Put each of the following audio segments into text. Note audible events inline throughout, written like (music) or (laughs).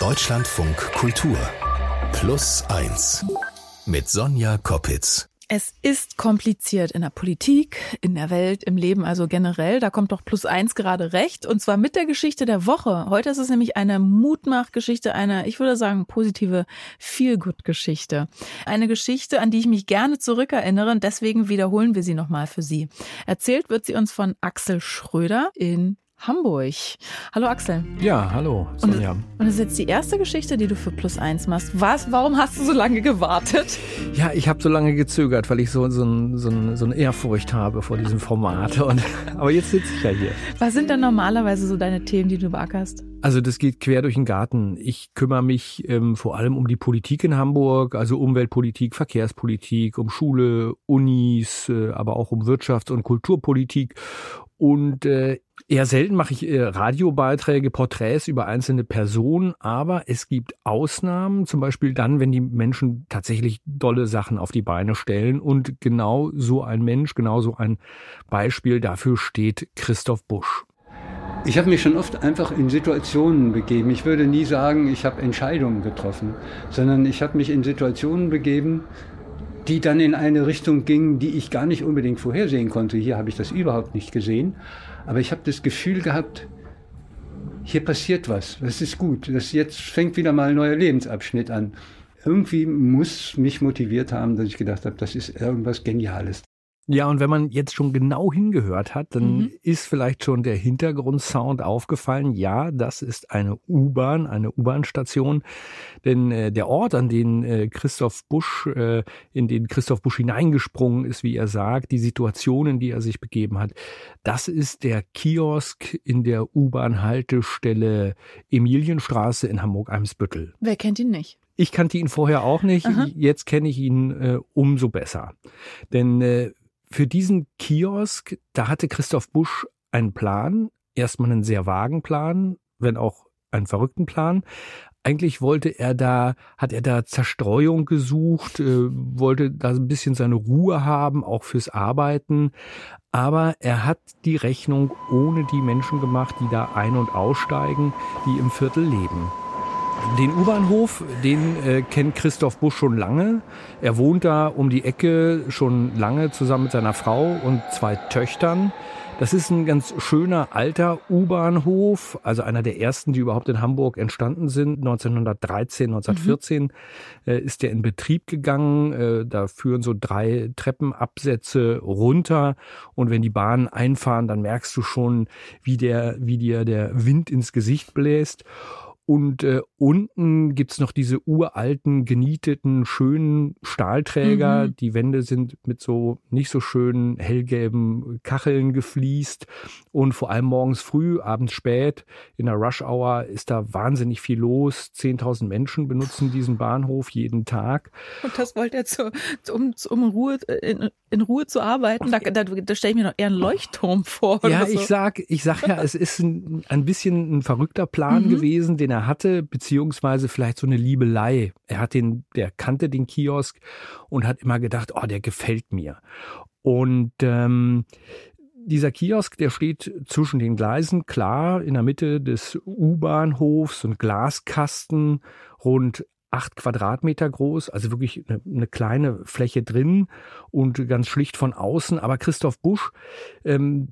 Deutschlandfunk Kultur Plus 1 mit Sonja Koppitz. Es ist kompliziert in der Politik, in der Welt, im Leben, also generell. Da kommt doch plus eins gerade recht. Und zwar mit der Geschichte der Woche. Heute ist es nämlich eine Mutmachgeschichte, eine, ich würde sagen, positive Feel-Good-Geschichte. Eine Geschichte, an die ich mich gerne zurückerinnere. Deswegen wiederholen wir sie nochmal für Sie. Erzählt wird sie uns von Axel Schröder in Hamburg. Hallo Axel. Ja, hallo Sonja. Und, und das ist jetzt die erste Geschichte, die du für Plus eins machst. Was? Warum hast du so lange gewartet? Ja, ich habe so lange gezögert, weil ich so, so, ein, so, ein, so eine Ehrfurcht habe vor diesem Format. Und, (laughs) aber jetzt sitze ich ja hier. Was sind denn normalerweise so deine Themen, die du beackerst? Also das geht quer durch den Garten. Ich kümmere mich ähm, vor allem um die Politik in Hamburg, also Umweltpolitik, Verkehrspolitik, um Schule, Unis, äh, aber auch um Wirtschafts- und Kulturpolitik. Und äh, Eher selten mache ich äh, Radiobeiträge, Porträts über einzelne Personen, aber es gibt Ausnahmen, zum Beispiel dann, wenn die Menschen tatsächlich dolle Sachen auf die Beine stellen. Und genau so ein Mensch, genau so ein Beispiel dafür steht Christoph Busch. Ich habe mich schon oft einfach in Situationen begeben. Ich würde nie sagen, ich habe Entscheidungen getroffen, sondern ich habe mich in Situationen begeben, die dann in eine Richtung gingen, die ich gar nicht unbedingt vorhersehen konnte. Hier habe ich das überhaupt nicht gesehen. Aber ich habe das Gefühl gehabt, hier passiert was. Das ist gut. Das jetzt fängt wieder mal ein neuer Lebensabschnitt an. Irgendwie muss mich motiviert haben, dass ich gedacht habe, das ist irgendwas Geniales. Ja, und wenn man jetzt schon genau hingehört hat, dann mhm. ist vielleicht schon der Hintergrundsound aufgefallen. Ja, das ist eine U-Bahn, eine U-Bahn-Station. Denn äh, der Ort, an den äh, Christoph Busch, äh, in den Christoph Busch hineingesprungen ist, wie er sagt, die Situationen, die er sich begeben hat, das ist der Kiosk in der U-Bahn-Haltestelle Emilienstraße in Hamburg-Eimsbüttel. Wer kennt ihn nicht? Ich kannte ihn vorher auch nicht. Aha. Jetzt kenne ich ihn äh, umso besser. Denn äh, für diesen Kiosk, da hatte Christoph Busch einen Plan, erstmal einen sehr vagen Plan, wenn auch einen verrückten Plan. Eigentlich wollte er da, hat er da Zerstreuung gesucht, äh, wollte da ein bisschen seine Ruhe haben, auch fürs Arbeiten. Aber er hat die Rechnung ohne die Menschen gemacht, die da ein- und aussteigen, die im Viertel leben. Den U-Bahnhof, den äh, kennt Christoph Busch schon lange. Er wohnt da um die Ecke schon lange zusammen mit seiner Frau und zwei Töchtern. Das ist ein ganz schöner alter U-Bahnhof, also einer der ersten, die überhaupt in Hamburg entstanden sind. 1913, 1914 mhm. äh, ist der in Betrieb gegangen. Äh, da führen so drei Treppenabsätze runter und wenn die Bahnen einfahren, dann merkst du schon, wie der, wie dir der Wind ins Gesicht bläst. Und äh, unten gibt's noch diese uralten, genieteten, schönen Stahlträger. Mhm. Die Wände sind mit so nicht so schönen hellgelben Kacheln gefliest. Und vor allem morgens früh, abends spät, in der Rush Hour ist da wahnsinnig viel los. 10.000 Menschen benutzen diesen Bahnhof jeden Tag. Und das wollte er zu, um, um Ruhe, in, in Ruhe zu arbeiten. Da, da, da stelle ich mir noch eher einen Leuchtturm vor. ja, so. ich sag, ich sag ja, es ist ein, ein bisschen ein verrückter Plan mhm. gewesen, den er er hatte, beziehungsweise vielleicht so eine Liebelei. Er hat den, der kannte den Kiosk und hat immer gedacht, oh, der gefällt mir. Und ähm, dieser Kiosk, der steht zwischen den Gleisen, klar, in der Mitte des U-Bahnhofs, und Glaskasten, rund acht Quadratmeter groß, also wirklich eine, eine, kleine Fläche drin und ganz schlicht von außen. Aber Christoph Busch ähm,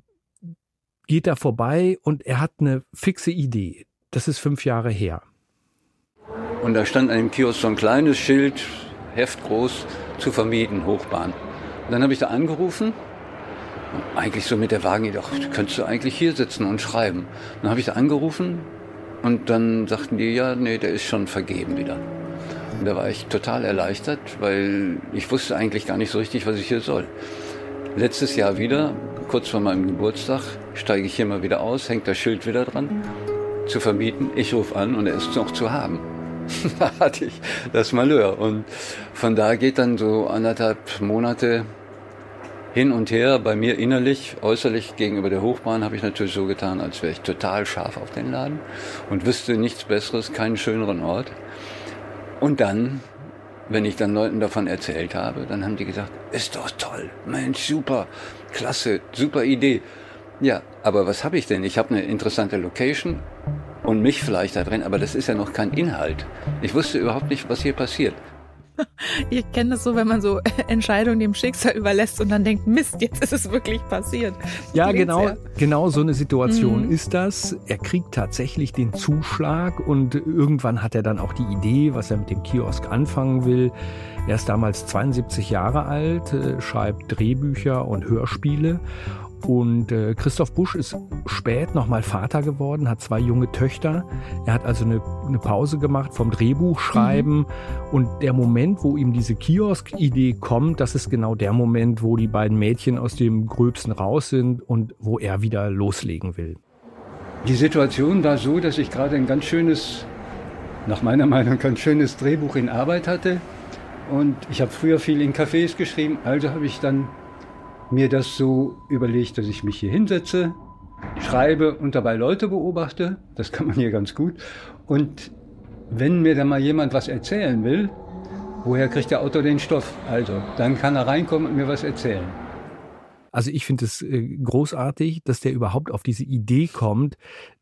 geht da vorbei und er hat eine fixe Idee. Das ist fünf Jahre her. Und da stand an dem Kiosk so ein kleines Schild, heftgroß, zu vermieten, Hochbahn. Und dann habe ich da angerufen, eigentlich so mit der Wagen, doch, könntest du eigentlich hier sitzen und schreiben. Dann habe ich da angerufen und dann sagten die, ja, nee, der ist schon vergeben wieder. Und da war ich total erleichtert, weil ich wusste eigentlich gar nicht so richtig, was ich hier soll. Letztes Jahr wieder, kurz vor meinem Geburtstag, steige ich hier mal wieder aus, hängt das Schild wieder dran zu vermieten. Ich rufe an und er ist noch zu haben. (laughs) hatte ich das Malheur. Und von da geht dann so anderthalb Monate hin und her. Bei mir innerlich, äußerlich gegenüber der Hochbahn habe ich natürlich so getan, als wäre ich total scharf auf den Laden und wüsste nichts Besseres, keinen schöneren Ort. Und dann, wenn ich dann Leuten davon erzählt habe, dann haben die gesagt, ist doch toll, Mensch, super, klasse, super Idee. Ja, aber was habe ich denn? Ich habe eine interessante Location, und mich vielleicht da drin, aber das ist ja noch kein Inhalt. Ich wusste überhaupt nicht, was hier passiert. (laughs) Ich kenne das so, wenn man so (laughs) Entscheidungen dem Schicksal überlässt und dann denkt, Mist, jetzt ist es wirklich passiert. Ja, genau, genau so eine Situation mhm. ist das. Er kriegt tatsächlich den Zuschlag und irgendwann hat er dann auch die Idee, was er mit dem Kiosk anfangen will. Er ist damals 72 Jahre alt, äh, schreibt Drehbücher und Hörspiele und äh, Christoph Busch ist spät nochmal Vater geworden, hat zwei junge Töchter. Er hat also eine, eine Pause gemacht vom Drehbuchschreiben. Mhm. Und der Moment, wo ihm diese Kiosk-Idee kommt, das ist genau der Moment, wo die beiden Mädchen aus dem Gröbsten raus sind und wo er wieder loslegen will. Die Situation war so, dass ich gerade ein ganz schönes, nach meiner Meinung, ganz schönes Drehbuch in Arbeit hatte. Und ich habe früher viel in Cafés geschrieben, also habe ich dann mir das so überlegt, dass ich mich hier hinsetze, schreibe und dabei Leute beobachte. Das kann man hier ganz gut. Und wenn mir dann mal jemand was erzählen will, woher kriegt der Autor den Stoff? Also, dann kann er reinkommen und mir was erzählen. Also ich finde es äh, großartig, dass der überhaupt auf diese Idee kommt,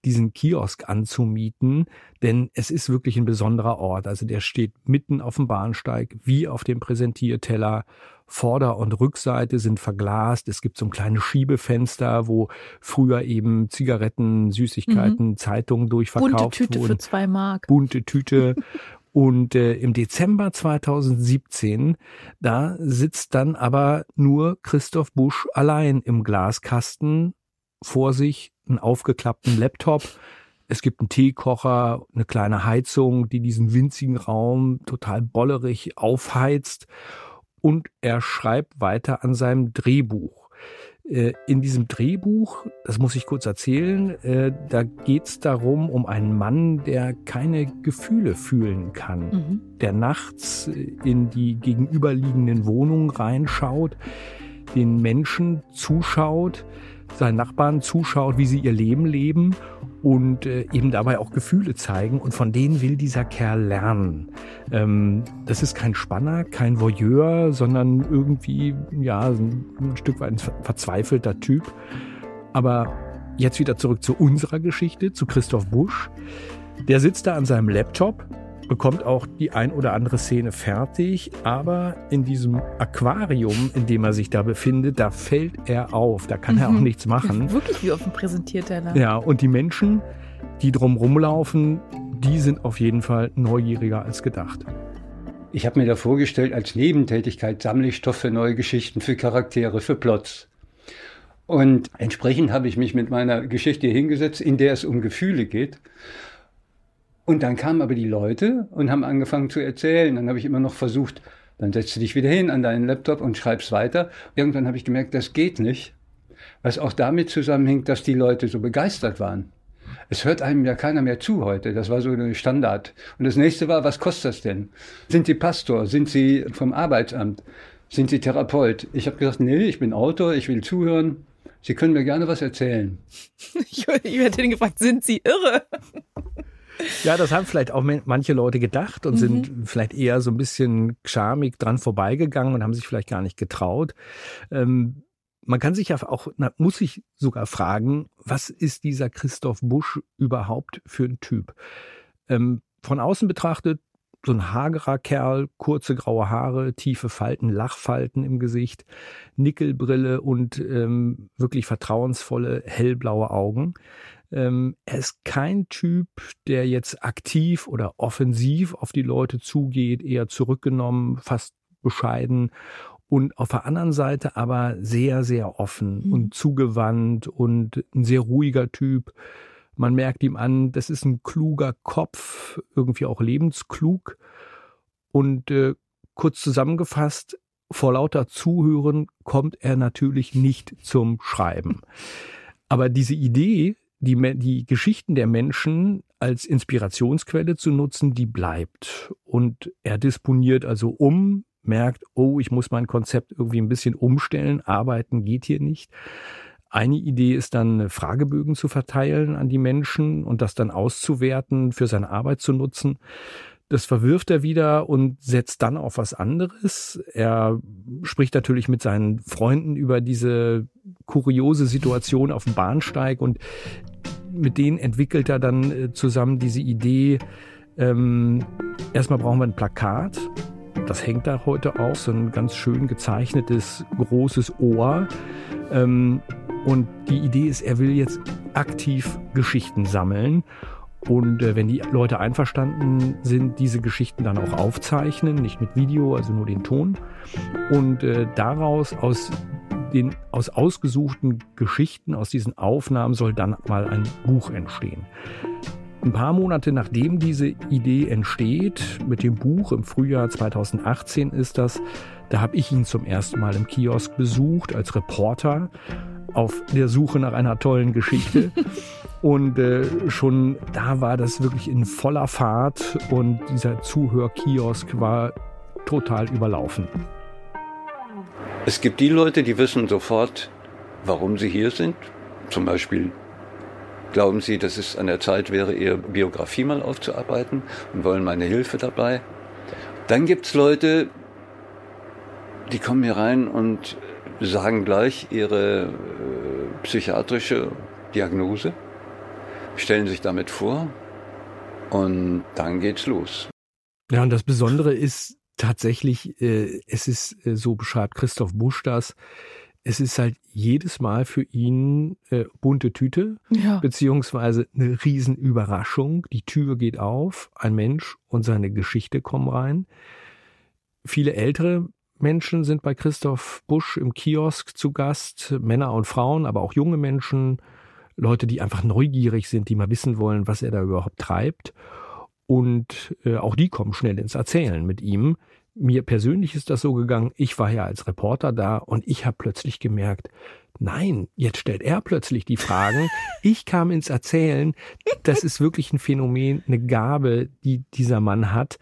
diesen Kiosk anzumieten, denn es ist wirklich ein besonderer Ort. Also der steht mitten auf dem Bahnsteig, wie auf dem Präsentierteller Vorder- und Rückseite sind verglast. Es gibt so ein kleines Schiebefenster, wo früher eben Zigaretten, Süßigkeiten, mhm. Zeitungen durchverkauft wurden. Bunte Tüte wurden. für zwei Mark. Bunte Tüte. (laughs) Und äh, im Dezember 2017, da sitzt dann aber nur Christoph Busch allein im Glaskasten vor sich, einen aufgeklappten Laptop. Es gibt einen Teekocher, eine kleine Heizung, die diesen winzigen Raum total bollerig aufheizt und er schreibt weiter an seinem Drehbuch. Äh, in diesem Drehbuch, das muss ich kurz erzählen, äh, da geht es darum, um einen Mann, der keine Gefühle fühlen kann, mhm. der nachts in die gegenüberliegenden Wohnungen reinschaut, den Menschen zuschaut, seinen Nachbarn zuschaut, wie sie ihr Leben leben und äh, eben dabei auch Gefühle zeigen. Und von denen will dieser Kerl lernen. Ähm, das ist kein Spanner, kein Voyeur, sondern irgendwie, ja, ein, ein Stück weit ein verzweifelter Typ. Aber jetzt wieder zurück zu unserer Geschichte, zu Christoph Busch. Der sitzt da an seinem Laptop bekommt auch die ein oder andere Szene fertig, aber in diesem Aquarium, in dem er sich da befindet, da fällt er auf, da kann mhm. er auch mhm. nichts machen. (laughs) Wirklich wie auf dem Präsentierteller. Ja, und die Menschen, die drum rumlaufen, die sind auf jeden Fall neugieriger als gedacht. Ich habe mir da vorgestellt, als Nebentätigkeit sammle ich Stoff für neue Geschichten, für Charaktere, für Plots. Und entsprechend habe ich mich mit meiner Geschichte hingesetzt, in der es um Gefühle geht. Und dann kamen aber die Leute und haben angefangen zu erzählen. Dann habe ich immer noch versucht, dann setzt du dich wieder hin an deinen Laptop und schreibst weiter. Irgendwann habe ich gemerkt, das geht nicht. Was auch damit zusammenhängt, dass die Leute so begeistert waren. Es hört einem ja keiner mehr zu heute. Das war so eine Standard. Und das nächste war, was kostet das denn? Sind Sie Pastor? Sind Sie vom Arbeitsamt? Sind Sie Therapeut? Ich habe gesagt, nee, ich bin Autor, ich will zuhören. Sie können mir gerne was erzählen. (laughs) Ich, ich hätte ihn gefragt, sind Sie irre? (laughs) Ja, das haben vielleicht auch manche Leute gedacht und mhm. sind vielleicht eher so ein bisschen schamig dran vorbeigegangen und haben sich vielleicht gar nicht getraut. Ähm, man kann sich ja auch, muss sich sogar fragen, was ist dieser Christoph Busch überhaupt für ein Typ? Ähm, von außen betrachtet, so ein hagerer Kerl, kurze graue Haare, tiefe Falten, Lachfalten im Gesicht, Nickelbrille und ähm, wirklich vertrauensvolle, hellblaue Augen. Ähm, er ist kein Typ, der jetzt aktiv oder offensiv auf die Leute zugeht, eher zurückgenommen, fast bescheiden und auf der anderen Seite aber sehr, sehr offen mhm. und zugewandt und ein sehr ruhiger Typ. Man merkt ihm an, das ist ein kluger Kopf, irgendwie auch lebensklug. Und äh, kurz zusammengefasst, vor lauter Zuhören kommt er natürlich nicht zum Schreiben. Aber diese Idee, die, die Geschichten der Menschen als Inspirationsquelle zu nutzen, die bleibt. Und er disponiert also um, merkt, oh, ich muss mein Konzept irgendwie ein bisschen umstellen, arbeiten geht hier nicht. Eine Idee ist dann, Fragebögen zu verteilen an die Menschen und das dann auszuwerten, für seine Arbeit zu nutzen. Das verwirft er wieder und setzt dann auf was anderes. Er spricht natürlich mit seinen Freunden über diese kuriose Situation auf dem Bahnsteig und mit denen entwickelt er dann äh, zusammen diese Idee, ähm, erstmal brauchen wir ein Plakat. Das hängt da heute auch, so ein ganz schön gezeichnetes großes Ohr. Ähm, und die Idee ist, er will jetzt aktiv Geschichten sammeln. Und äh, wenn die Leute einverstanden sind, diese Geschichten dann auch aufzeichnen, nicht mit Video, also nur den Ton. Und äh, daraus aus den aus ausgesuchten Geschichten, aus diesen Aufnahmen soll dann mal ein Buch entstehen. Ein paar Monate nachdem diese Idee entsteht, mit dem Buch im Frühjahr 2018 ist das, da habe ich ihn zum ersten Mal im Kiosk besucht als Reporter auf der Suche nach einer tollen Geschichte. (laughs) Und äh, schon da war das wirklich in voller Fahrt und dieser Zuhörkiosk war total überlaufen. Es gibt die Leute, die wissen sofort, warum sie hier sind. Zum Beispiel glauben sie, dass es an der Zeit wäre, ihre Biografie mal aufzuarbeiten und wollen meine Hilfe dabei. Dann gibt es Leute, die kommen hier rein und sagen gleich ihre äh, psychiatrische Diagnose, stellen sich damit vor und dann geht's los. Ja, und das Besondere ist, tatsächlich, äh, es ist, äh, so beschreibt Christoph Busch das, es ist halt jedes Mal für ihn äh, bunte Tüte, ja. beziehungsweise eine Riesenüberraschung. Die Tür geht auf, ein Mensch und seine Geschichte kommen rein. Viele ältere Menschen sind bei Christoph Busch im Kiosk zu Gast, Männer und Frauen, aber auch junge Menschen, Leute, die einfach neugierig sind, die mal wissen wollen, was er da überhaupt treibt. Und äh, auch die kommen schnell ins Erzählen mit ihm. Mir persönlich ist das so gegangen, ich war ja als Reporter da und ich habe plötzlich gemerkt, nein, jetzt stellt er plötzlich die Fragen. (laughs) Ich kam ins Erzählen. Das ist wirklich ein Phänomen, eine Gabe, die dieser Mann hat.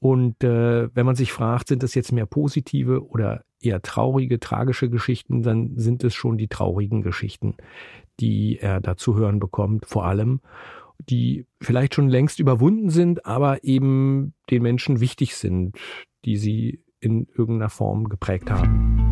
Und äh, wenn man sich fragt, sind das jetzt mehr positive oder eher traurige, tragische Geschichten, dann sind es schon die traurigen Geschichten, die er da zu hören bekommt, vor allem die vielleicht schon längst überwunden sind, aber eben den Menschen wichtig sind, die sie in irgendeiner Form geprägt haben.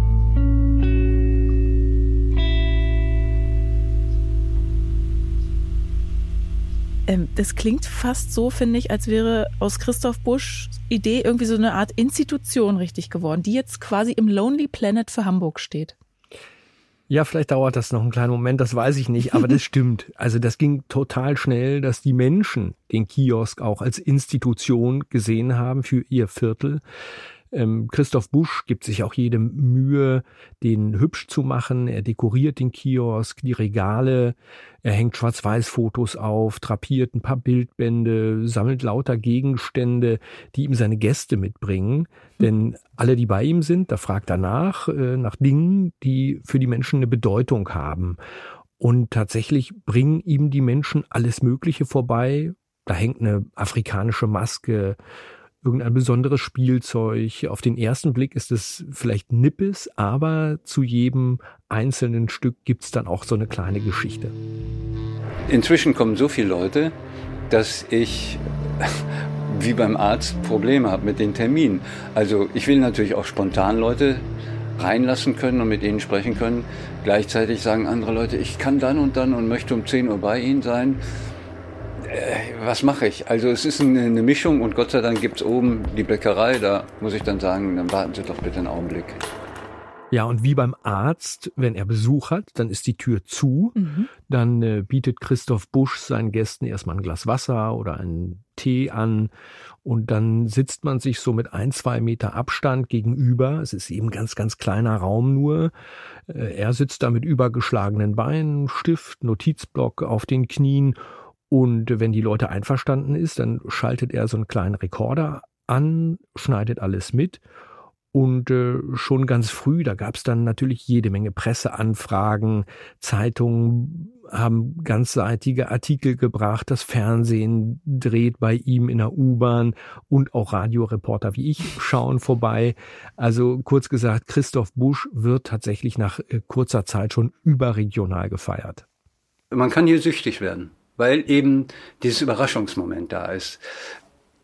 Das klingt fast so, finde ich, als wäre aus Christoph Busch Idee irgendwie so eine Art Institution richtig geworden, die jetzt quasi im Lonely Planet für Hamburg steht. Ja, vielleicht dauert das noch einen kleinen Moment, das weiß ich nicht, aber das (laughs) stimmt. Also das ging total schnell, dass die Menschen den Kiosk auch als Institution gesehen haben für ihr Viertel. Ähm, Christoph Busch gibt sich auch jede Mühe, den hübsch zu machen. Er dekoriert den Kiosk, die Regale, er hängt Schwarz-Weiß-Fotos auf, drapiert ein paar Bildbände, sammelt lauter Gegenstände, die ihm seine Gäste mitbringen. Denn alle, die bei ihm sind, da fragt er nach, äh, nach Dingen, die für die Menschen eine Bedeutung haben. Und tatsächlich bringen ihm die Menschen alles Mögliche vorbei. Da hängt eine afrikanische Maske, irgendein besonderes Spielzeug. Auf den ersten Blick ist es vielleicht Nippes, aber zu jedem einzelnen Stück gibt's dann auch so eine kleine Geschichte. Inzwischen kommen so viele Leute, dass ich (laughs) wie beim Arzt Probleme habe mit den Terminen. Also ich will natürlich auch spontan Leute reinlassen können und mit ihnen sprechen können. Gleichzeitig sagen andere Leute, ich kann dann und dann und möchte um 10 Uhr bei Ihnen sein. Äh, was mache ich? Also es ist eine, eine Mischung und Gott sei Dank gibt es oben die Bäckerei, da muss ich dann sagen, dann warten Sie doch bitte einen Augenblick. Ja, und wie beim Arzt, wenn er Besuch hat, dann ist die Tür zu. Mhm. Dann äh, bietet Christoph Busch seinen Gästen erstmal ein Glas Wasser oder einen Tee an. Und dann sitzt man sich so mit ein, zwei Meter Abstand gegenüber. Es ist eben ganz, ganz kleiner Raum nur. Äh, er sitzt da mit übergeschlagenen Beinen, Stift, Notizblock auf den Knien und wenn die Leute einverstanden ist, dann schaltet er so einen kleinen Rekorder an, schneidet alles mit. Und äh, schon ganz früh, da gab es dann natürlich jede Menge Presseanfragen, Zeitungen haben ganzseitige Artikel gebracht, das Fernsehen dreht bei ihm in der U-Bahn und auch Radioreporter wie ich schauen vorbei. Also kurz gesagt, Christoph Busch wird tatsächlich nach äh, kurzer Zeit schon überregional gefeiert. Man kann hier süchtig werden weil eben dieses Überraschungsmoment da ist.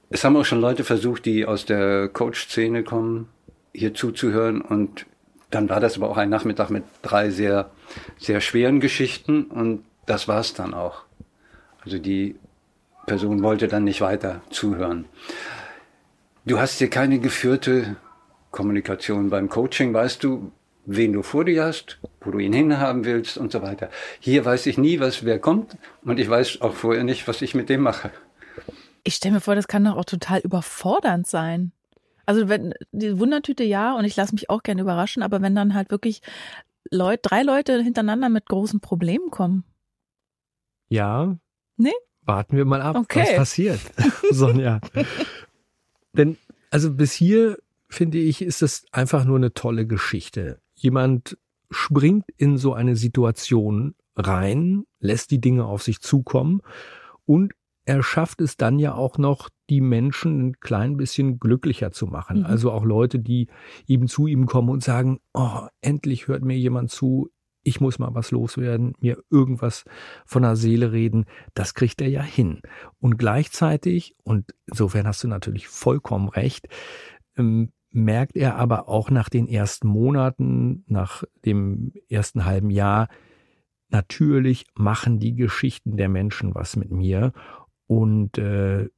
Es haben auch schon Leute versucht, die aus der Coach-Szene kommen, hier zuzuhören und dann war das aber auch ein Nachmittag mit drei sehr, sehr schweren Geschichten und das war's dann auch. Also die Person wollte dann nicht weiter zuhören. Du hast hier keine geführte Kommunikation beim Coaching, weißt du, wen du vor dir hast, wo du ihn hinhaben willst und so weiter. Hier weiß ich nie, was wer kommt und ich weiß auch vorher nicht, was ich mit dem mache. Ich stelle mir vor, das kann doch auch total überfordernd sein. Also wenn die Wundertüte ja und ich lasse mich auch gerne überraschen, aber wenn dann halt wirklich Leute, drei Leute hintereinander mit großen Problemen kommen. Ja. Nee? Warten wir mal ab, okay. was passiert, (laughs) (laughs) Sonja. Denn also bis hier finde ich, ist das einfach nur eine tolle Geschichte. Jemand springt in so eine Situation rein, lässt die Dinge auf sich zukommen und er schafft es dann ja auch noch, die Menschen ein klein bisschen glücklicher zu machen. Mhm. Also auch Leute, die eben zu ihm kommen und sagen, oh, endlich hört mir jemand zu, ich muss mal was loswerden, mir irgendwas von der Seele reden, das kriegt er ja hin. Und gleichzeitig, und insofern hast du natürlich vollkommen recht, ähm, merkt er aber auch nach den ersten Monaten, nach dem ersten halben Jahr, natürlich machen die Geschichten der Menschen was mit mir. Und äh,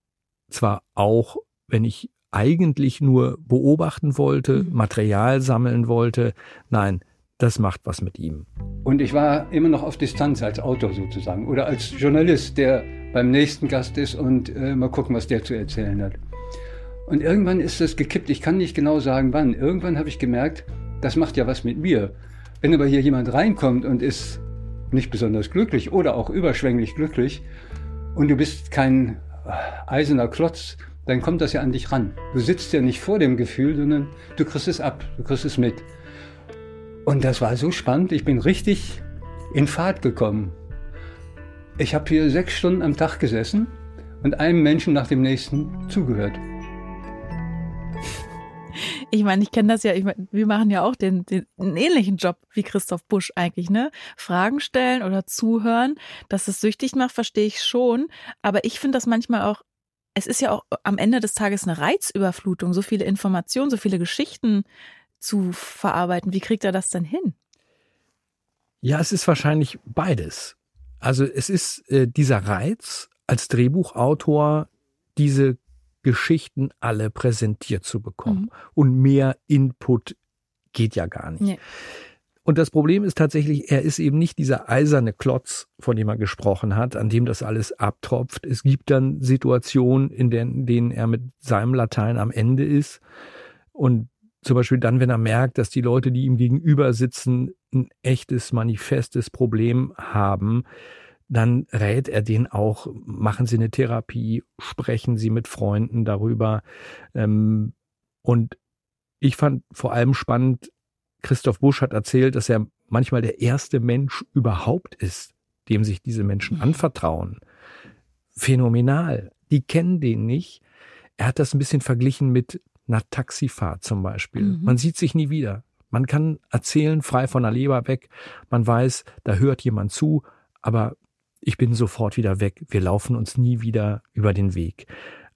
zwar auch, wenn ich eigentlich nur beobachten wollte, mhm. Material sammeln wollte, nein, das macht was mit ihm. Und ich war immer noch auf Distanz als Autor sozusagen oder als Journalist, der beim nächsten Gast ist und äh, mal gucken, was der zu erzählen hat. Und irgendwann ist das gekippt. Ich kann nicht genau sagen, wann. Irgendwann habe ich gemerkt, das macht ja was mit mir. Wenn aber hier jemand reinkommt und ist nicht besonders glücklich oder auch überschwänglich glücklich und du bist kein eiserner Klotz, dann kommt das ja an dich ran. Du sitzt ja nicht vor dem Gefühl, sondern du kriegst es ab, du kriegst es mit. Und das war so spannend. Ich bin richtig in Fahrt gekommen. Ich habe hier sechs Stunden am Tag gesessen und einem Menschen nach dem nächsten zugehört. Ich meine, ich kenne das ja, ich mein, wir machen ja auch den, den einen ähnlichen Job wie Christoph Busch eigentlich, ne? Fragen stellen oder zuhören. Dass es süchtig macht, verstehe ich schon. Aber ich finde das manchmal auch, es ist ja auch am Ende des Tages eine Reizüberflutung, so viele Informationen, so viele Geschichten, zu verarbeiten. Wie kriegt er das denn hin? Ja, es ist wahrscheinlich beides. Also es ist äh, dieser Reiz, als Drehbuchautor diese Geschichten alle präsentiert zu bekommen. Mhm. Und mehr Input geht ja gar nicht. Nee. Und das Problem ist tatsächlich, er ist eben nicht dieser eiserne Klotz, von dem er gesprochen hat, an dem das alles abtropft. Es gibt dann Situationen, in denen er mit seinem Latein am Ende ist. Und zum Beispiel dann, wenn er merkt, dass die Leute, die ihm gegenüber sitzen, ein echtes, manifestes Problem haben, dann rät er denen auch, machen Sie eine Therapie, sprechen Sie mit Freunden darüber. Ähm, und ich fand vor allem spannend, Christoph Busch hat erzählt, dass er manchmal der erste Mensch überhaupt ist, dem sich diese Menschen mhm. anvertrauen. Phänomenal. Die kennen den nicht. Er hat das ein bisschen verglichen mit einer Taxifahrt zum Beispiel. Mhm. Man sieht sich nie wieder. Man kann erzählen, frei von der Leber weg. Man weiß, da hört jemand zu, aber ich bin sofort wieder weg. Wir laufen uns nie wieder über den Weg.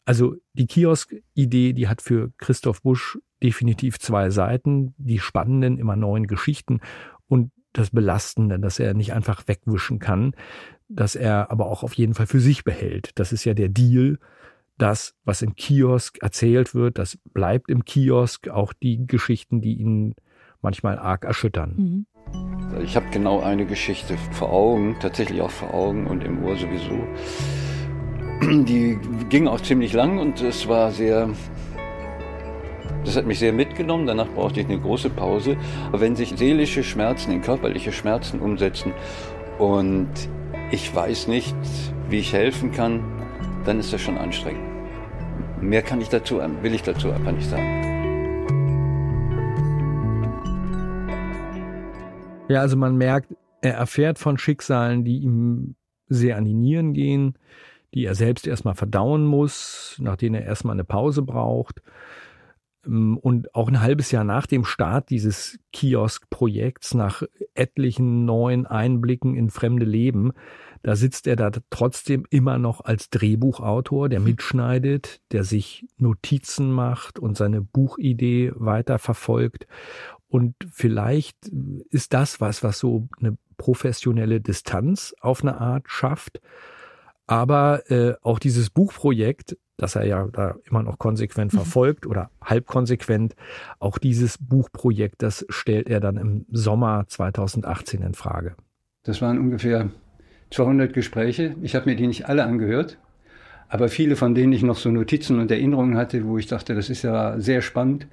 Also die Kiosk-Idee, die hat für Christoph Busch definitiv zwei Seiten. Die spannenden, immer neuen Geschichten und das Belastende, dass er nicht einfach wegwischen kann, dass er aber auch auf jeden Fall für sich behält. Das ist ja der Deal das, was im Kiosk erzählt wird, das bleibt im Kiosk, auch die Geschichten, die ihn manchmal arg erschüttern. Mhm. Ich habe genau eine Geschichte vor Augen, tatsächlich auch vor Augen und im Ohr sowieso. Die ging auch ziemlich lang und es war sehr, das hat mich sehr mitgenommen. Danach brauchte ich eine große Pause. Aber wenn sich seelische Schmerzen in körperliche Schmerzen umsetzen und ich weiß nicht, wie ich helfen kann, dann ist das schon anstrengend. Mehr kann ich dazu, will ich dazu einfach nicht sagen. Ja, also man merkt, er erfährt von Schicksalen, die ihm sehr an die Nieren gehen, die er selbst erstmal verdauen muss, nach denen er erstmal eine Pause braucht. Ähm, und auch ein halbes Jahr nach dem Start dieses Kiosk-Projekts, nach etlichen neuen Einblicken in fremde Leben, da sitzt er da trotzdem immer noch als Drehbuchautor, der mitschneidet, der sich Notizen macht und seine Buchidee weiter verfolgt. Und vielleicht ist das was, was so eine professionelle Distanz auf eine Art schafft. Aber äh, auch dieses Buchprojekt, das er ja da immer noch konsequent mhm. verfolgt oder halb konsequent, auch dieses Buchprojekt, das stellt er dann im Sommer 2018 in Frage. Das waren ungefähr 200 Gespräche. Ich habe mir die nicht alle angehört, aber viele von denen ich noch so Notizen und Erinnerungen hatte, wo ich dachte, das ist ja sehr spannend.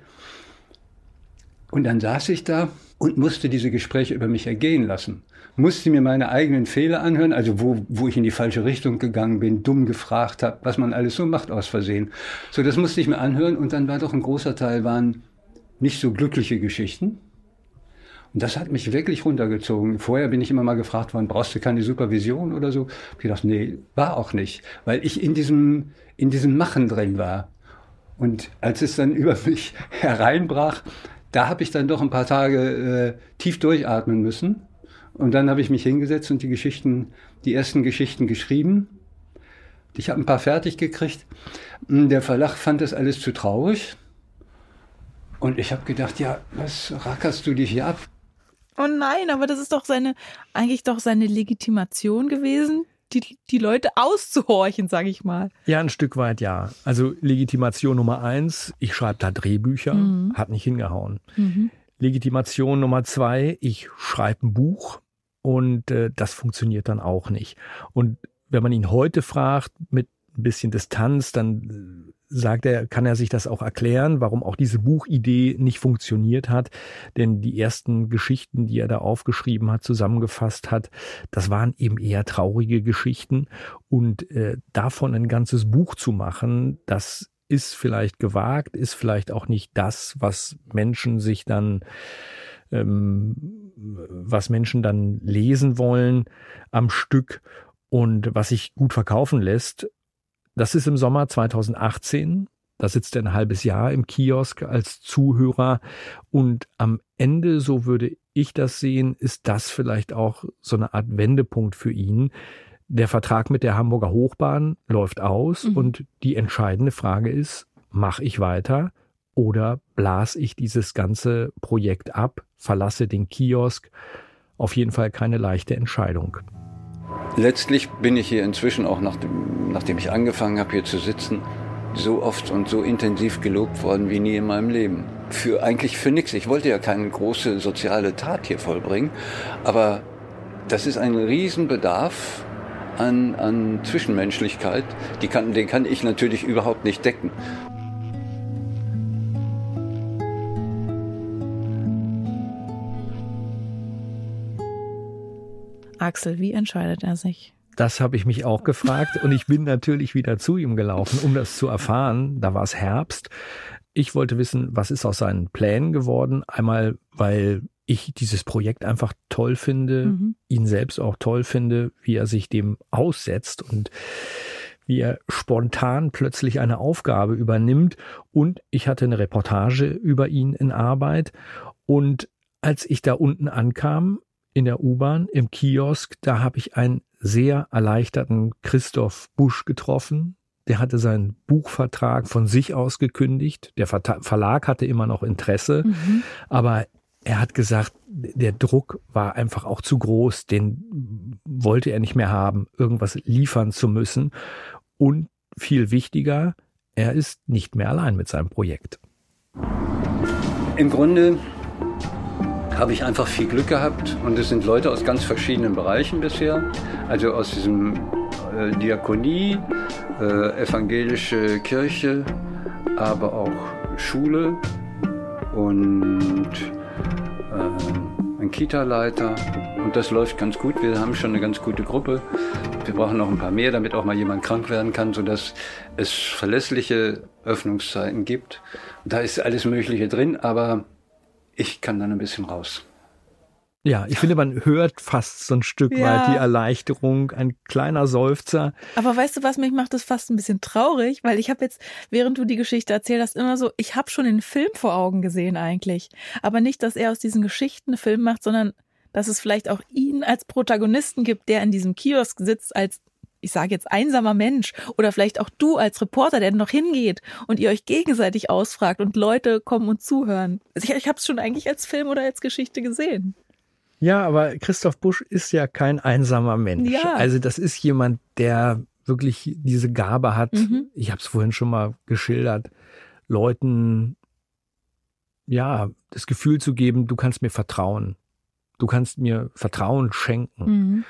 Und dann saß ich da und musste diese Gespräche über mich ergehen lassen musste mir meine eigenen Fehler anhören, also wo, wo ich in die falsche Richtung gegangen bin, dumm gefragt habe, was man alles so macht aus Versehen. So, das musste ich mir anhören und dann war doch ein großer Teil waren nicht so glückliche Geschichten. Und das hat mich wirklich runtergezogen. Vorher bin ich immer mal gefragt worden, brauchst du keine Supervision oder so? Ich gedacht, nee, war auch nicht, weil ich in diesem, in diesem Machen drin war. Und als es dann (laughs) über mich hereinbrach, da habe ich dann doch ein paar Tage äh, tief durchatmen müssen und dann habe ich mich hingesetzt und die Geschichten, die ersten Geschichten geschrieben. Ich habe ein paar fertig gekriegt. Der Verlag fand das alles zu traurig. Und ich habe gedacht, ja, was rackerst du dich hier ab? Oh nein, aber das ist doch seine, eigentlich doch seine Legitimation gewesen, die, die Leute auszuhorchen, sage ich mal. Ja, ein Stück weit ja. Also Legitimation Nummer eins, ich schreibe da Drehbücher, mhm. hat nicht hingehauen. Mhm. Legitimation Nummer zwei, ich schreibe ein Buch, und äh, das funktioniert dann auch nicht. Und wenn man ihn heute fragt, mit ein bisschen Distanz, dann äh, sagt er, kann er sich das auch erklären, warum auch diese Buchidee nicht funktioniert hat. Denn die ersten Geschichten, die er da aufgeschrieben hat, zusammengefasst hat, das waren eben eher traurige Geschichten. Und äh, davon ein ganzes Buch zu machen, das ist vielleicht gewagt, ist vielleicht auch nicht das, was Menschen sich dann ähm, was Menschen dann lesen wollen am Stück und was sich gut verkaufen lässt. Das ist im Sommer 2018. Da sitzt er ein halbes Jahr im Kiosk als Zuhörer und am Ende, so würde ich das sehen, ist das vielleicht auch so eine Art Wendepunkt für ihn. Der Vertrag mit der Hamburger Hochbahn läuft aus mhm. und die entscheidende Frage ist, mache ich weiter oder blas ich dieses ganze Projekt ab, verlasse den Kiosk? Auf jeden Fall keine leichte Entscheidung. Letztlich bin ich hier inzwischen auch, nachdem, nachdem ich angefangen habe, hier zu sitzen, so oft und so intensiv gelobt worden wie nie in meinem Leben. Für eigentlich für nichts. Ich wollte ja keine große soziale Tat hier vollbringen, aber das ist ein Riesenbedarf an, an Zwischenmenschlichkeit. Die kann, den kann ich natürlich überhaupt nicht decken. Axel, wie entscheidet er sich? Das habe ich mich auch gefragt und ich bin natürlich wieder zu ihm gelaufen, um das zu erfahren. Da war es Herbst. Ich wollte wissen, was ist aus seinen Plänen geworden. Einmal, weil ich dieses Projekt einfach toll finde, mhm. ihn selbst auch toll finde, wie er sich dem aussetzt und wie er spontan plötzlich eine Aufgabe übernimmt. Und ich hatte eine Reportage über ihn in Arbeit. Und als ich da unten ankam, in der U-Bahn, im Kiosk, da habe ich einen sehr erleichterten Christoph Busch getroffen. Der hatte seinen Buchvertrag von sich aus gekündigt. Der Verlag hatte immer noch Interesse, mhm. aber er hat gesagt, der Druck war einfach auch zu groß, den wollte er nicht mehr haben, irgendwas liefern zu müssen. Und viel wichtiger, er ist nicht mehr allein mit seinem Projekt. Im Grunde habe ich einfach viel Glück gehabt und es sind Leute aus ganz verschiedenen Bereichen bisher. Also aus diesem äh, Diakonie, äh, evangelische Kirche, aber auch Schule und äh, ein Kita-Leiter. Und das läuft ganz gut. Wir haben schon eine ganz gute Gruppe. Wir brauchen noch ein paar mehr, damit auch mal jemand krank werden kann, sodass es verlässliche Öffnungszeiten gibt. da ist alles Mögliche drin, aber ich kann dann ein bisschen raus. Ja, ich finde, man hört fast so ein Stück ja. weit die Erleichterung, ein kleiner Seufzer. Aber weißt du was, mich macht das fast ein bisschen traurig, weil ich habe jetzt, während du die Geschichte erzählt hast, immer so, ich habe schon den Film vor Augen gesehen eigentlich. Aber nicht, dass er aus diesen Geschichten einen Film macht, sondern dass es vielleicht auch ihn als Protagonisten gibt, der in diesem Kiosk sitzt als ich sage jetzt einsamer Mensch oder vielleicht auch du als Reporter, der noch hingeht und ihr euch gegenseitig ausfragt und Leute kommen und zuhören. Also ich, ich habe es schon eigentlich als Film oder als Geschichte gesehen. Ja, aber Christoph Busch ist ja kein einsamer Mensch. Ja. Also das ist jemand, der wirklich diese Gabe hat, mhm. ich habe es vorhin schon mal geschildert, Leuten ja das Gefühl zu geben, du kannst mir vertrauen. Du kannst mir Vertrauen schenken. Mhm.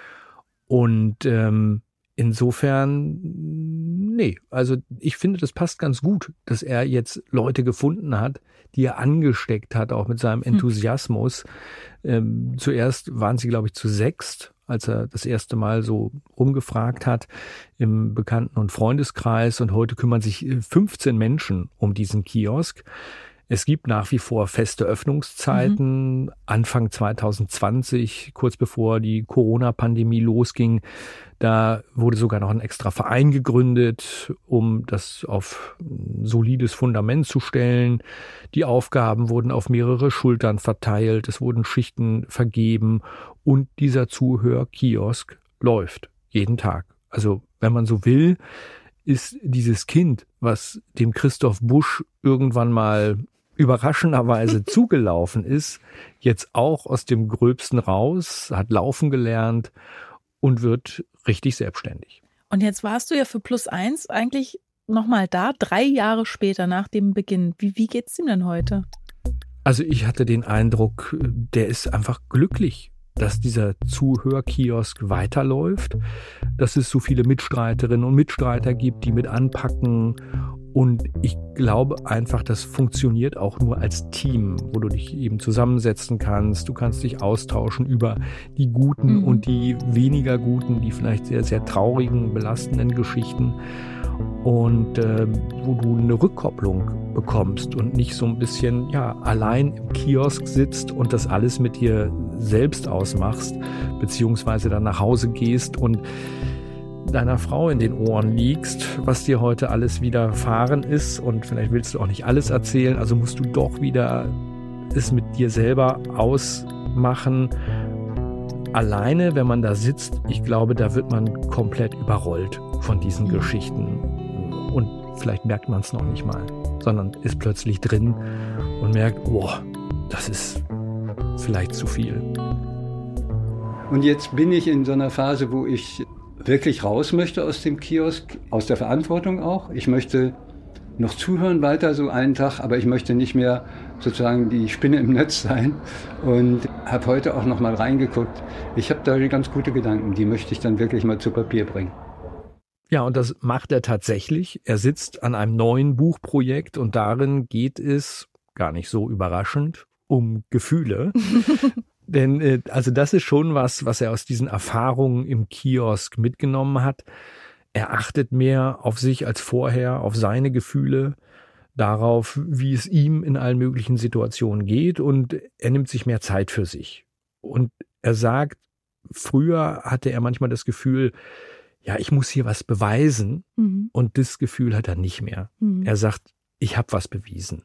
Und ähm, insofern, nee, also ich finde, das passt ganz gut, dass er jetzt Leute gefunden hat, die er angesteckt hat, auch mit seinem hm. Enthusiasmus. Mhm. Ähm, zuerst waren sie, glaube ich, zu sechst als er das erste Mal so rumgefragt hat im Bekannten- und Freundeskreis. Und heute kümmern sich 15 äh, Menschen um diesen Kiosk. Es gibt nach wie vor feste Öffnungszeiten. Mhm. Anfang 2020, kurz bevor die Corona-Pandemie losging, da wurde sogar noch ein extra Verein gegründet, um das auf ein solides Fundament zu stellen. Die Aufgaben wurden auf mehrere Schultern verteilt. Es wurden Schichten vergeben und dieser Zuhörkiosk läuft jeden Tag. Also, wenn man so will, ist dieses Kind, was dem Christoph Busch irgendwann mal überraschenderweise (laughs) zugelaufen ist, jetzt auch aus dem Gröbsten raus, hat laufen gelernt und wird richtig selbstständig. Und jetzt warst du ja für Plus Eins eigentlich nochmal da, drei Jahre später nach dem Beginn. Wie, wie geht's ihm denn heute? Also ich hatte den Eindruck, der ist einfach glücklich dass dieser Zuhörkiosk weiterläuft, dass es so viele Mitstreiterinnen und Mitstreiter gibt, die mit anpacken. Und ich glaube einfach, das funktioniert auch nur als Team, wo du dich eben zusammensetzen kannst. Du kannst dich austauschen über die guten mhm. und die weniger guten, die vielleicht sehr, sehr traurigen, belastenden Geschichten und äh, wo du eine Rückkopplung bekommst und nicht so ein bisschen ja allein im Kiosk sitzt und das alles mit dir selbst ausmachst, beziehungsweise dann nach Hause gehst und deiner Frau in den Ohren liegst, was dir heute alles widerfahren ist und vielleicht willst du auch nicht alles erzählen, also musst du doch wieder es mit dir selber ausmachen. Alleine, wenn man da sitzt, ich glaube, da wird man komplett überrollt von diesen Geschichten. Und vielleicht merkt man es noch nicht mal, sondern ist plötzlich drin und merkt, boah, das ist vielleicht zu viel. Und jetzt bin ich in so einer Phase, wo ich wirklich raus möchte aus dem Kiosk, aus der Verantwortung auch. Ich möchte noch zuhören weiter so einen Tag, aber ich möchte nicht mehr sozusagen die Spinne im Netz sein und habe heute auch noch mal reingeguckt. Ich habe da ganz gute Gedanken, die möchte ich dann wirklich mal zu Papier bringen. Ja, und das macht er tatsächlich. Er sitzt an einem neuen Buchprojekt und darin geht es, gar nicht so überraschend, um Gefühle. (laughs) Denn äh, also das ist schon was, was er aus diesen Erfahrungen im Kiosk mitgenommen hat. Er achtet mehr auf sich als vorher, auf seine Gefühle, darauf, wie es ihm in allen möglichen Situationen geht und er nimmt sich mehr Zeit für sich. Und er sagt, früher hatte er manchmal das Gefühl, ja, ich muss hier was beweisen. Mhm. Und das Gefühl hat er nicht mehr. Mhm. Er sagt, ich habe was bewiesen.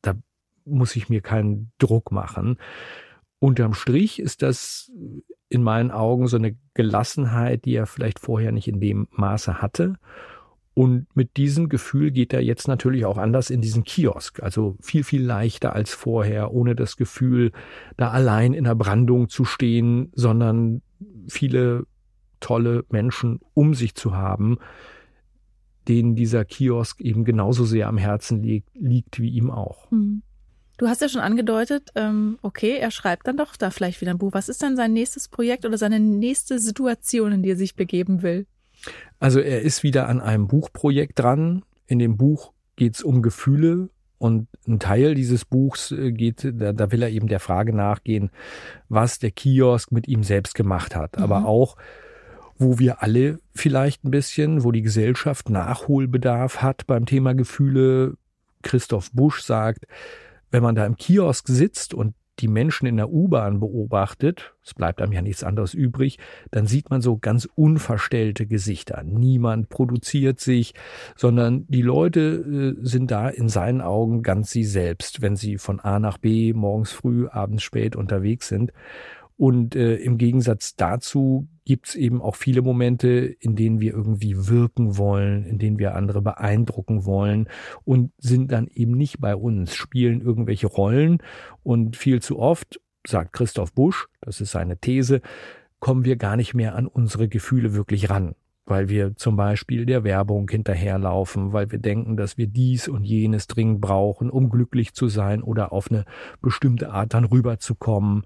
Da muss ich mir keinen Druck machen. Unterm Strich ist das in meinen Augen so eine Gelassenheit, die er vielleicht vorher nicht in dem Maße hatte. Und mit diesem Gefühl geht er jetzt natürlich auch anders in diesen Kiosk. Also viel, viel leichter als vorher, ohne das Gefühl, da allein in der Brandung zu stehen, sondern viele tolle Menschen um sich zu haben, denen dieser Kiosk eben genauso sehr am Herzen liegt, liegt wie ihm auch. Hm. Du hast ja schon angedeutet, ähm, okay, er schreibt dann doch da vielleicht wieder ein Buch. Was ist denn sein nächstes Projekt oder seine nächste Situation, in die er sich begeben will? Also er ist wieder an einem Buchprojekt dran. In dem Buch geht es um Gefühle und ein Teil dieses Buchs äh, geht, da, da, will er eben der Frage nachgehen, was der Kiosk mit ihm selbst gemacht hat. Mhm. Aber auch, wo wir alle vielleicht ein bisschen, wo die Gesellschaft Nachholbedarf hat beim Thema Gefühle. Christoph Busch sagt, wenn man da im Kiosk sitzt und die Menschen in der U-Bahn beobachtet, es bleibt einem ja nichts anderes übrig, dann sieht man so ganz unverstellte Gesichter. Niemand produziert sich, sondern die Leute äh, sind da in seinen Augen ganz sie selbst, wenn sie von A nach B morgens früh, abends spät unterwegs sind. Und äh, im Gegensatz dazu gibt's eben auch viele Momente, in denen wir irgendwie wirken wollen, in denen wir andere beeindrucken wollen und sind dann eben nicht bei uns, spielen irgendwelche Rollen. Und viel zu oft, sagt Christoph Busch, das ist seine These, kommen wir gar nicht mehr an unsere Gefühle wirklich ran weil wir zum Beispiel der Werbung hinterherlaufen, weil wir denken, dass wir dies und jenes dringend brauchen, um glücklich zu sein oder auf eine bestimmte Art dann rüberzukommen.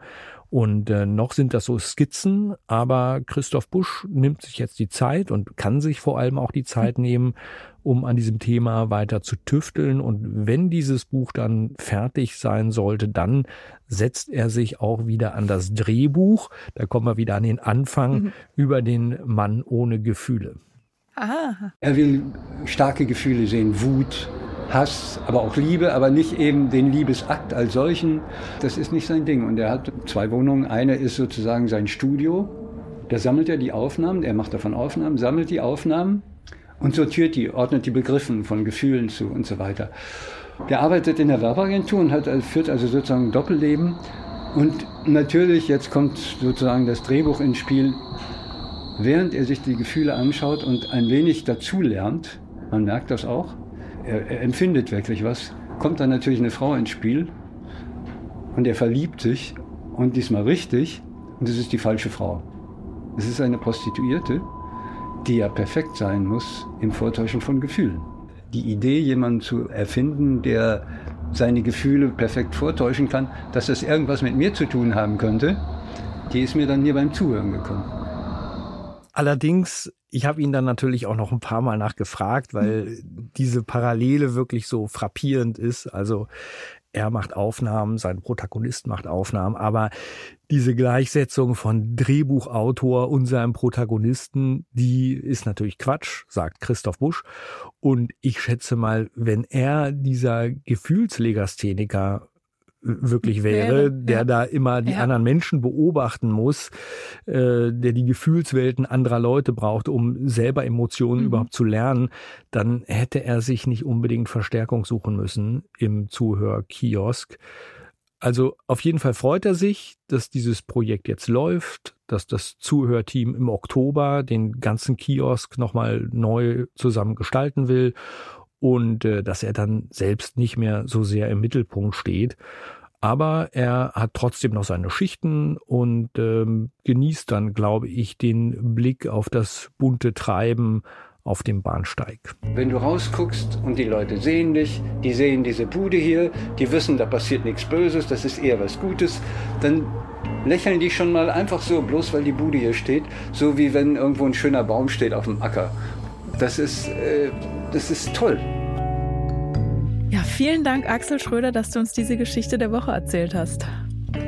Und äh, noch sind das so Skizzen, aber Christoph Busch nimmt sich jetzt die Zeit und kann sich vor allem auch die Zeit nehmen, um an diesem Thema weiter zu tüfteln. Und wenn dieses Buch dann fertig sein sollte, dann setzt er sich auch wieder an das Drehbuch. Da kommen wir wieder an den Anfang mhm. über den Mann ohne Gefühle. Aha. Er will starke Gefühle sehen, Wut, Hass, aber auch Liebe, aber nicht eben den Liebesakt als solchen. Das ist nicht sein Ding. Und er hat zwei Wohnungen. Eine ist sozusagen sein Studio. Da sammelt er die Aufnahmen, er macht davon Aufnahmen, sammelt die Aufnahmen und sortiert die, ordnet die Begriffen von Gefühlen zu und so weiter. Der arbeitet in der Werbeagentur und hat, führt also sozusagen ein Doppelleben. Und natürlich, jetzt kommt sozusagen das Drehbuch ins Spiel, während er sich die Gefühle anschaut und ein wenig dazulernt, man merkt das auch, er, er empfindet wirklich was, kommt dann natürlich eine Frau ins Spiel und er verliebt sich und diesmal richtig und es ist die falsche Frau. Es ist eine Prostituierte, die ja perfekt sein muss im Vortäuschen von Gefühlen. Die Idee, jemanden zu erfinden, der seine Gefühle perfekt vortäuschen kann, dass das irgendwas mit mir zu tun haben könnte, die ist mir dann hier beim Zuhören gekommen. Allerdings, ich habe ihn dann natürlich auch noch ein paar Mal nachgefragt, weil diese Parallele wirklich so frappierend ist. Also er macht Aufnahmen, sein Protagonist macht Aufnahmen, aber diese Gleichsetzung von Drehbuchautor und seinem Protagonisten, die ist natürlich Quatsch, sagt Christoph Busch. Und ich schätze mal, wenn er dieser Gefühlslegastheniker wirklich wäre, der ja. da immer die ja. anderen Menschen beobachten muss, äh, der die Gefühlswelten anderer Leute braucht, um selber Emotionen mhm. überhaupt zu lernen, dann hätte er sich nicht unbedingt Verstärkung suchen müssen im Zuhörkiosk. Also auf jeden Fall freut er sich, dass dieses Projekt jetzt läuft, dass das Zuhörteam im Oktober den ganzen Kiosk nochmal neu zusammen gestalten will und äh, dass er dann selbst nicht mehr so sehr im Mittelpunkt steht. Aber er hat trotzdem noch seine Schichten und ähm, genießt dann, glaube ich, den Blick auf das bunte Treiben auf dem Bahnsteig. Wenn du rausguckst und die Leute sehen dich, die sehen diese Bude hier, die wissen, da passiert nichts Böses, das ist eher was Gutes, dann lächeln die schon mal einfach so, bloß weil die Bude hier steht, so wie wenn irgendwo ein schöner Baum steht auf dem Acker. Das ist, äh, das ist toll. Ja, vielen Dank, Axel Schröder, dass du uns diese Geschichte der Woche erzählt hast.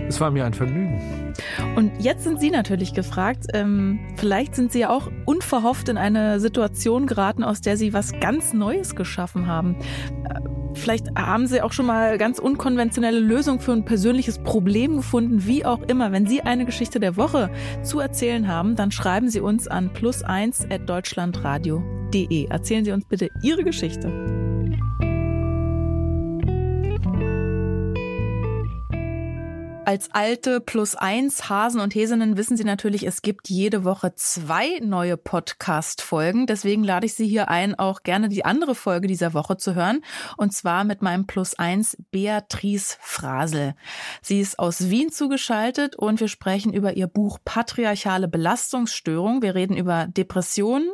Es war mir ein Vergnügen. Und jetzt sind Sie natürlich gefragt. Ähm, vielleicht sind Sie ja auch unverhofft in eine Situation geraten, aus der Sie was ganz Neues geschaffen haben. Äh, vielleicht haben Sie auch schon mal ganz unkonventionelle Lösungen für ein persönliches Problem gefunden, wie auch immer. Wenn Sie eine Geschichte der Woche zu erzählen haben, dann schreiben Sie uns an plus1 Erzählen Sie uns bitte Ihre Geschichte. Als alte Plus eins Hasen und Häsinnen wissen Sie natürlich, es gibt jede Woche zwei neue Podcast-Folgen. Deswegen lade ich Sie hier ein, auch gerne die andere Folge dieser Woche zu hören. Und zwar mit meinem Plus eins Beatrice Frasel. Sie ist aus Wien zugeschaltet und wir sprechen über ihr Buch Patriarchale Belastungsstörung. Wir reden über Depressionen,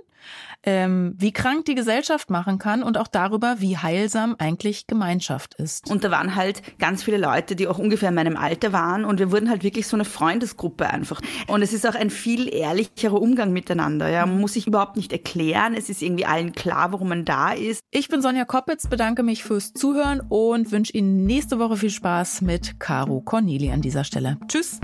ähm, wie krank die Gesellschaft machen kann und auch darüber, wie heilsam eigentlich Gemeinschaft ist. Und da waren halt ganz viele Leute, die auch ungefähr in meinem Alter waren und wir wurden halt wirklich so eine Freundesgruppe einfach. Und es ist auch ein viel ehrlicherer Umgang miteinander. Ja, man muss sich überhaupt nicht erklären. Es ist irgendwie allen klar, warum man da ist. Ich bin Sonja Koppitz, bedanke mich fürs Zuhören und wünsche Ihnen nächste Woche viel Spaß mit Caro Corneli an dieser Stelle. Tschüss.